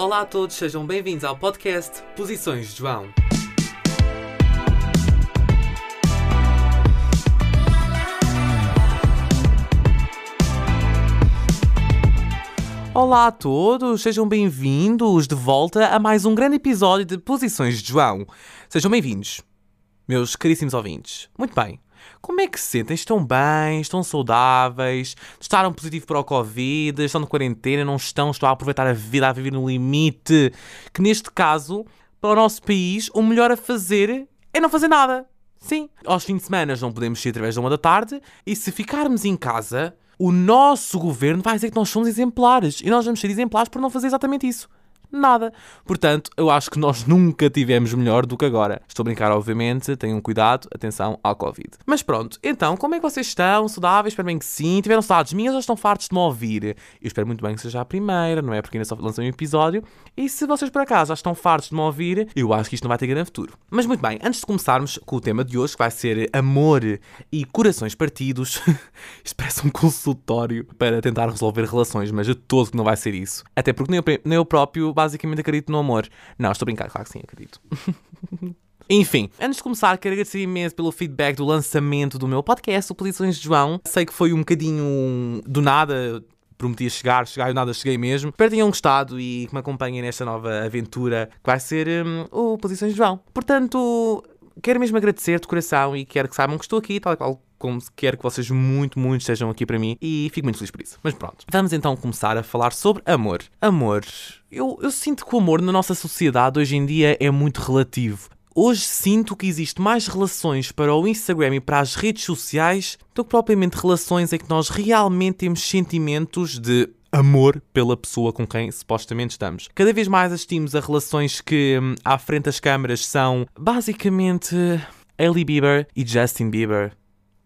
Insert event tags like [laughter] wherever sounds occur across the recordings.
Olá a todos, sejam bem-vindos ao podcast Posições de João. Olá a todos, sejam bem-vindos de volta a mais um grande episódio de Posições de João. Sejam bem-vindos, meus caríssimos ouvintes. Muito bem, como é que se sentem? Estão bem? Estão saudáveis? Testaram positivo para o Covid? Estão de quarentena? Não estão? Estão a aproveitar a vida, a viver no limite? Que neste caso, para o nosso país, o melhor a fazer é não fazer nada. Sim. Aos fins de semana não podemos sair através da uma da tarde e se ficarmos em casa, o nosso governo vai dizer que nós somos exemplares e nós vamos ser exemplares por não fazer exatamente isso nada. Portanto, eu acho que nós nunca tivemos melhor do que agora. Estou a brincar, obviamente, tenham cuidado, atenção ao Covid. Mas pronto, então, como é que vocês estão? Saudáveis? Espero bem que sim. Tiveram saudades minhas ou estão fartos de me ouvir? Eu espero muito bem que seja a primeira, não é? Porque ainda só lancei um episódio. E se vocês por acaso já estão fartos de me ouvir, eu acho que isto não vai ter grande futuro. Mas muito bem, antes de começarmos com o tema de hoje, que vai ser amor e corações partidos, [laughs] isto parece um consultório para tentar resolver relações, mas de todo que não vai ser isso. Até porque nem eu, nem eu próprio basicamente acredito no amor. Não, estou a brincar, claro que sim, acredito. [laughs] Enfim, antes de começar, quero agradecer imenso pelo feedback do lançamento do meu podcast, o Posições de João. Sei que foi um bocadinho do nada, prometia chegar, chegar e nada cheguei mesmo. Espero que tenham gostado e que me acompanhem nesta nova aventura que vai ser um, o Posições de João. Portanto, quero mesmo agradecer de coração e quero que saibam que estou aqui, tal qual como quero que vocês muito, muito estejam aqui para mim e fico muito feliz por isso. Mas pronto, vamos então começar a falar sobre amor. Amor. Eu, eu sinto que o amor na nossa sociedade hoje em dia é muito relativo. Hoje sinto que existe mais relações para o Instagram e para as redes sociais do que propriamente relações em que nós realmente temos sentimentos de amor pela pessoa com quem supostamente estamos. Cada vez mais assistimos a relações que hum, à frente das câmaras são basicamente Hailey Bieber e Justin Bieber.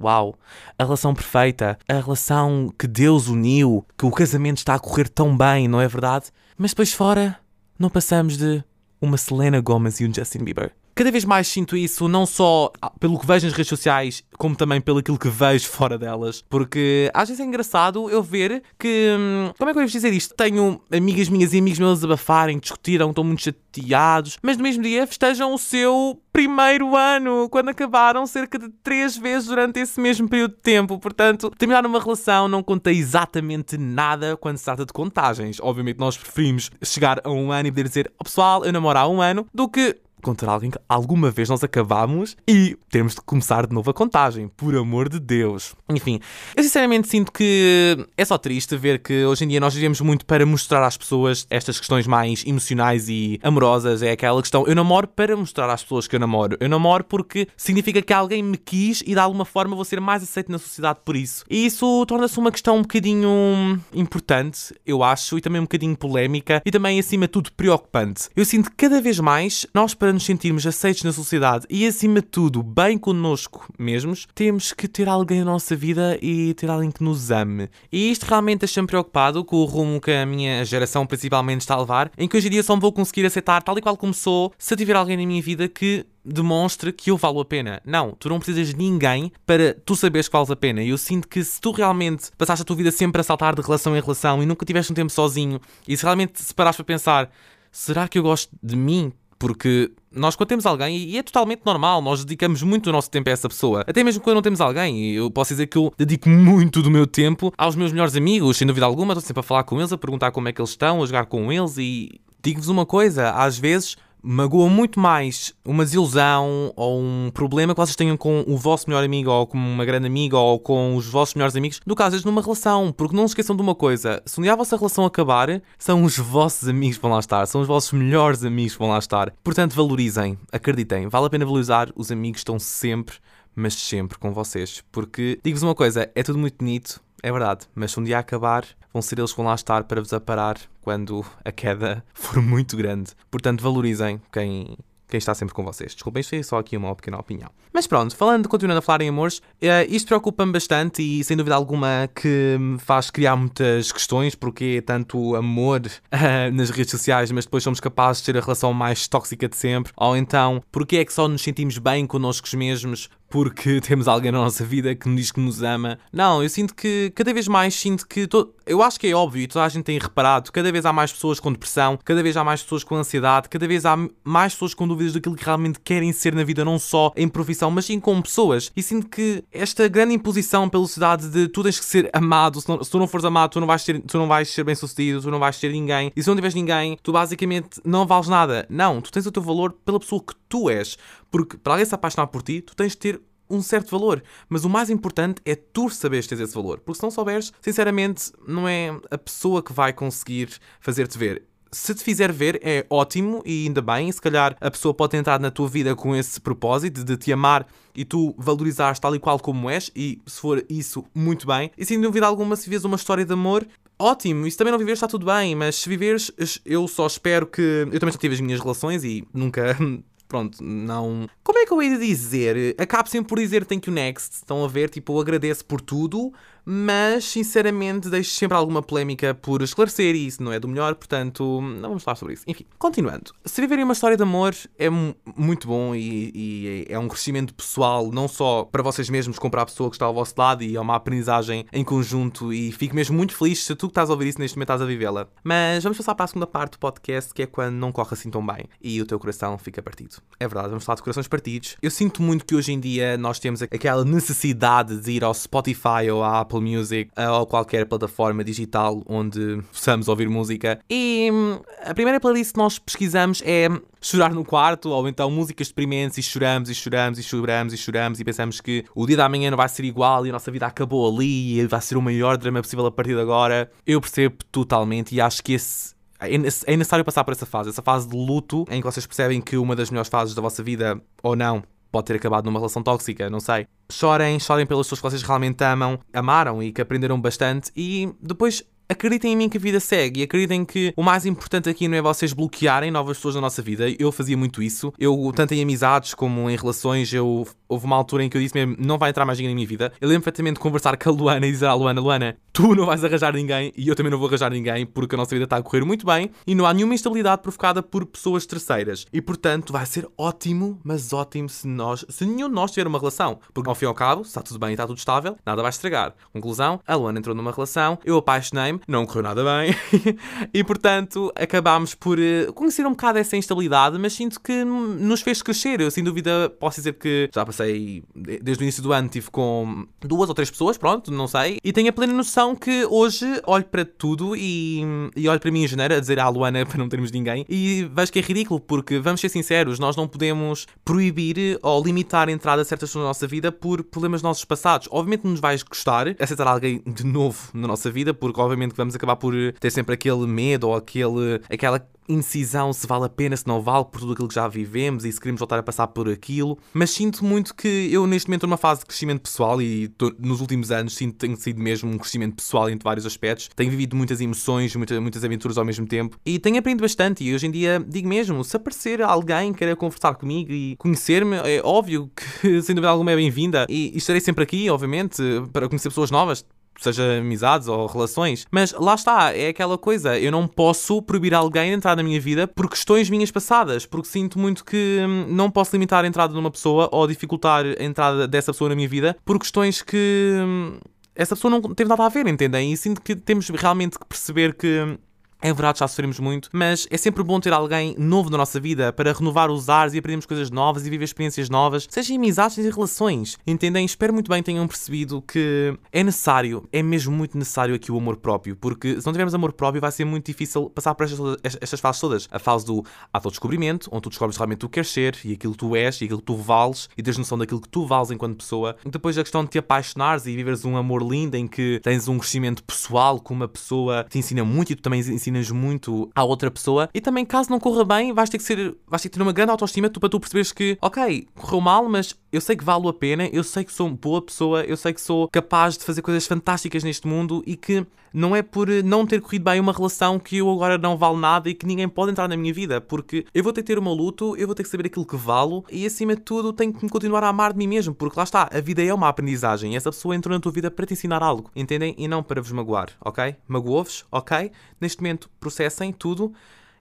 Uau! A relação perfeita, a relação que Deus uniu, que o casamento está a correr tão bem, não é verdade? Mas depois fora, não passamos de uma Selena Gomez e um Justin Bieber. Cada vez mais sinto isso, não só pelo que vejo nas redes sociais, como também pelo aquilo que vejo [laughs] fora delas. Porque às vezes é engraçado eu ver que. Hum, como é que eu ia dizer isto? Tenho amigas minhas e amigos meus a abafarem, discutiram, estão muito chateados, mas no mesmo dia festejam o seu primeiro ano, quando acabaram cerca de três vezes durante esse mesmo período de tempo. Portanto, terminar uma relação não conta exatamente nada quando se trata de contagens. Obviamente, nós preferimos chegar a um ano e poder dizer, oh, pessoal, eu namoro há um ano, do que contra alguém que alguma vez nós acabamos e temos de começar de novo a contagem, por amor de Deus. Enfim, eu sinceramente sinto que é só triste ver que hoje em dia nós vivemos muito para mostrar às pessoas estas questões mais emocionais e amorosas. É aquela questão, eu namoro para mostrar às pessoas que eu namoro. Eu namoro porque significa que alguém me quis e de alguma forma vou ser mais aceito na sociedade por isso. E isso torna-se uma questão um bocadinho importante, eu acho, e também um bocadinho polémica e também, acima de tudo, preocupante. Eu sinto que cada vez mais nós, para nos sentirmos aceitos na sociedade e, acima de tudo, bem connosco mesmos, temos que ter alguém na nossa vida e ter alguém que nos ame. E isto realmente deixa-me preocupado com o rumo que a minha geração principalmente está a levar, em que hoje em dia só me vou conseguir aceitar tal e qual como sou se tiver alguém na minha vida que demonstre que eu valo a pena. Não, tu não precisas de ninguém para tu saberes que vales a pena. E eu sinto que se tu realmente passaste a tua vida sempre a saltar de relação em relação e nunca tiveste um tempo sozinho, e se realmente se parares para pensar, será que eu gosto de mim? Porque nós, quando temos alguém, e é totalmente normal, nós dedicamos muito do nosso tempo a essa pessoa. Até mesmo quando não temos alguém, eu posso dizer que eu dedico muito do meu tempo aos meus melhores amigos, sem dúvida alguma. Estou sempre a falar com eles, a perguntar como é que eles estão, a jogar com eles. E digo-vos uma coisa: às vezes magoa muito mais uma desilusão ou um problema que vocês tenham com o vosso melhor amigo ou com uma grande amiga ou com os vossos melhores amigos do que às vezes numa relação. Porque não se esqueçam de uma coisa: se um dia a vossa relação acabar, são os vossos amigos que vão lá estar, são os vossos melhores amigos que vão lá estar. Portanto, valorizem, acreditem, vale a pena valorizar. Os amigos estão sempre, mas sempre com vocês. Porque, digo-vos uma coisa: é tudo muito bonito, é verdade, mas se um dia acabar, vão ser eles que vão lá estar para vos aparar quando a queda [laughs] for muito grande. Portanto, valorizem quem, quem está sempre com vocês. Desculpem, isto é só aqui uma pequena opinião. Mas pronto, falando, continuando a falar em amores, uh, isto preocupa-me bastante e sem dúvida alguma que me faz criar muitas questões, porque é tanto amor uh, nas redes sociais, mas depois somos capazes de ter a relação mais tóxica de sempre, ou então, porque é que só nos sentimos bem connosco mesmos porque [laughs] temos alguém na nossa vida que nos diz que nos ama. Não, eu sinto que cada vez mais sinto que. To... Eu acho que é óbvio e toda a gente tem reparado, cada vez há mais pessoas com depressão, cada vez há mais pessoas com ansiedade, cada vez há mais pessoas com dúvidas daquilo que realmente querem ser na vida, não só em profissão, mas sim como pessoas. E sinto que esta grande imposição pela sociedade de tu tens que ser amado, se, não, se tu não fores amado, tu não vais ser, tu não vais ser bem sucedido, tu não vais ser ninguém. E se não tiveres ninguém, tu basicamente não vales nada. Não, tu tens o teu valor pela pessoa que tu és. Porque para alguém se apaixonar por ti, tu tens de ter um certo valor. Mas o mais importante é tu saberes ter esse valor. Porque se não souberes, sinceramente, não é a pessoa que vai conseguir fazer-te ver. Se te fizer ver, é ótimo e ainda bem. Se calhar a pessoa pode entrar na tua vida com esse propósito de te amar e tu valorizares tal e qual como és. E se for isso, muito bem. E sem dúvida alguma, se vês uma história de amor, ótimo. E se também não viveres, está tudo bem. Mas se viveres, eu só espero que. Eu também já tive as minhas relações e nunca [laughs] pronto, não. Como é que eu ia dizer? Acabo sempre por dizer thank you next. Estão a ver? Tipo, eu agradeço por tudo, mas sinceramente deixo sempre alguma polémica por esclarecer e isso não é do melhor, portanto, não vamos falar sobre isso. Enfim, continuando. Se viverem uma história de amor é muito bom e, e, é um crescimento pessoal, não só para vocês mesmos, como para a pessoa que está ao vosso lado e é uma aprendizagem em conjunto e fico mesmo muito feliz se tu que estás a ouvir isso neste momento estás a vivê-la. Mas vamos passar para a segunda parte do podcast, que é quando não corre assim tão bem e o teu coração fica partido. É verdade, vamos falar de corações partidos. Eu sinto muito que hoje em dia nós temos aquela necessidade de ir ao Spotify ou à Apple Music ou qualquer plataforma digital onde possamos ouvir música. E hum, a primeira playlist que nós pesquisamos é chorar no quarto, ou então músicas deprimentes e choramos e choramos e choramos e choramos e pensamos que o dia da manhã não vai ser igual e a nossa vida acabou ali e vai ser o maior drama possível a partir de agora. Eu percebo totalmente e acho que esse é, é necessário passar por essa fase, essa fase de luto em que vocês percebem que uma das melhores fases da vossa vida, ou não, pode ter acabado numa relação tóxica, não sei. Chorem, chorem pelas pessoas que vocês realmente amam, amaram e que aprenderam bastante e depois acreditem em mim que a vida segue e acreditem que o mais importante aqui não é vocês bloquearem novas pessoas na nossa vida. Eu fazia muito isso. Eu, tanto em amizades como em relações, eu houve uma altura em que eu disse mesmo: não vai entrar mais ninguém na minha vida. Eu lembro perfeitamente de conversar com a Luana e dizer à Luana: Luana, tu não vais arranjar ninguém e eu também não vou arranjar ninguém porque a nossa vida está a correr muito bem e não há nenhuma instabilidade provocada por pessoas terceiras. E portanto vai ser ótimo, mas ótimo se nós, se nenhum de nós tiver uma relação. Porque ao fim e ao cabo, está tudo bem e está tudo estável, nada vai estragar. Conclusão: a Luana entrou numa relação, eu apaixonei-me, não correu nada bem [laughs] e portanto acabámos por eh, conhecer um bocado essa instabilidade, mas sinto que nos fez crescer. Eu sem dúvida posso dizer que já passei, desde o início do ano, tive com duas ou três pessoas, pronto, não sei, e tenho a plena noção que hoje olho para tudo e, e olho para mim em janeiro a dizer à Luana [laughs] para não termos ninguém e vejo que é ridículo, porque vamos ser sinceros, nós não podemos proibir ou limitar a entrada de certas pessoas na nossa vida por problemas nossos passados. Obviamente nos vais gostar aceitar alguém de novo na nossa vida, porque obviamente vamos acabar por ter sempre aquele medo ou aquele, aquela indecisão se vale a pena, se não vale, por tudo aquilo que já vivemos e se queremos voltar a passar por aquilo. Mas sinto muito que eu, neste momento, estou numa fase de crescimento pessoal e tô, nos últimos anos sinto que tem sido mesmo um crescimento pessoal em vários aspectos. Tenho vivido muitas emoções, muitas, muitas aventuras ao mesmo tempo e tenho aprendido bastante. E hoje em dia, digo mesmo, se aparecer alguém que queira conversar comigo e conhecer-me, é óbvio que, [laughs] sem dúvida alguma, é bem-vinda. E, e estarei sempre aqui, obviamente, para conhecer pessoas novas seja amizades ou relações. Mas lá está, é aquela coisa, eu não posso proibir alguém de entrar na minha vida por questões minhas passadas, porque sinto muito que hum, não posso limitar a entrada de uma pessoa ou dificultar a entrada dessa pessoa na minha vida por questões que hum, essa pessoa não teve nada a ver, entendem? E sinto que temos realmente que perceber que hum, é verdade, já sofremos muito, mas é sempre bom ter alguém novo na nossa vida para renovar os ares e aprendermos coisas novas e viver experiências novas, seja em amizades, em relações. Entendem? Espero muito bem tenham percebido que é necessário, é mesmo muito necessário aqui o amor próprio, porque se não tivermos amor próprio vai ser muito difícil passar por estas, estas fases todas. A fase do autodescobrimento, onde tu descobres realmente o que queres ser e aquilo que tu és e aquilo que tu vales e tens noção daquilo que tu vales enquanto pessoa. Depois a questão de te apaixonares e viveres um amor lindo em que tens um crescimento pessoal com uma pessoa que te ensina muito e tu também ensinas ensinas muito à outra pessoa. E também, caso não corra bem, vais ter que ser, vais ter que ter uma grande autoestima tu, para tu perceberes que, ok, correu mal, mas eu sei que valo a pena, eu sei que sou uma boa pessoa, eu sei que sou capaz de fazer coisas fantásticas neste mundo e que não é por não ter corrido bem uma relação que eu agora não valo nada e que ninguém pode entrar na minha vida, porque eu vou ter que ter o meu luto, eu vou ter que saber aquilo que valo e acima de tudo tenho que me continuar a amar de mim mesmo, porque lá está, a vida é uma aprendizagem essa pessoa entrou na tua vida para te ensinar algo, entendem? E não para vos magoar, ok? Magoou-vos, ok? Neste momento processem tudo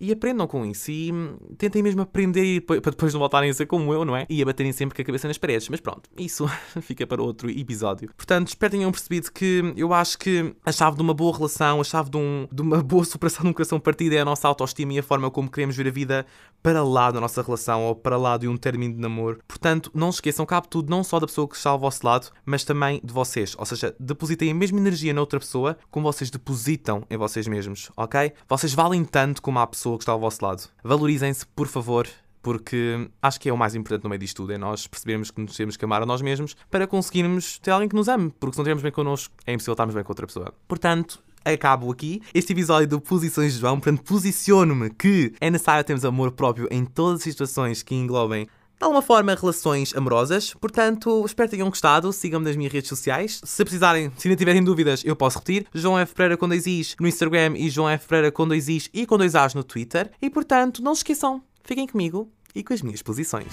e aprendam com isso e hum, tentem mesmo aprender para depois não voltarem a ser como eu, não é? E a baterem sempre com a cabeça nas paredes. Mas pronto, isso [laughs] fica para outro episódio. Portanto, espero que tenham percebido que eu acho que a chave de uma boa relação, a chave de, um, de uma boa superação de um coração partido é a nossa autoestima e a forma como queremos ver a vida para lá da nossa relação ou para lá de um término de namoro. Portanto, não se esqueçam, cabe tudo não só da pessoa que está ao vosso lado, mas também de vocês. Ou seja, depositem a mesma energia na outra pessoa como vocês depositam em vocês mesmos, ok? Vocês valem tanto como a pessoa que está ao vosso lado. Valorizem-se, por favor, porque acho que é o mais importante no meio disto tudo, é nós percebermos que nos temos que amar a nós mesmos para conseguirmos ter alguém que nos ame, porque se não estivermos bem connosco, é impossível estarmos bem com outra pessoa. Portanto, acabo aqui este episódio do Posições de João, portanto, posiciono-me que é necessário termos amor próprio em todas as situações que englobem de alguma forma, relações amorosas. Portanto, espero que tenham gostado. Sigam-me nas minhas redes sociais. Se precisarem, se ainda tiverem dúvidas, eu posso repetir. João F. Pereira com dois Is no Instagram e João F. Pereira com dois Is e com dois As no Twitter. E, portanto, não se esqueçam, fiquem comigo e com as minhas posições.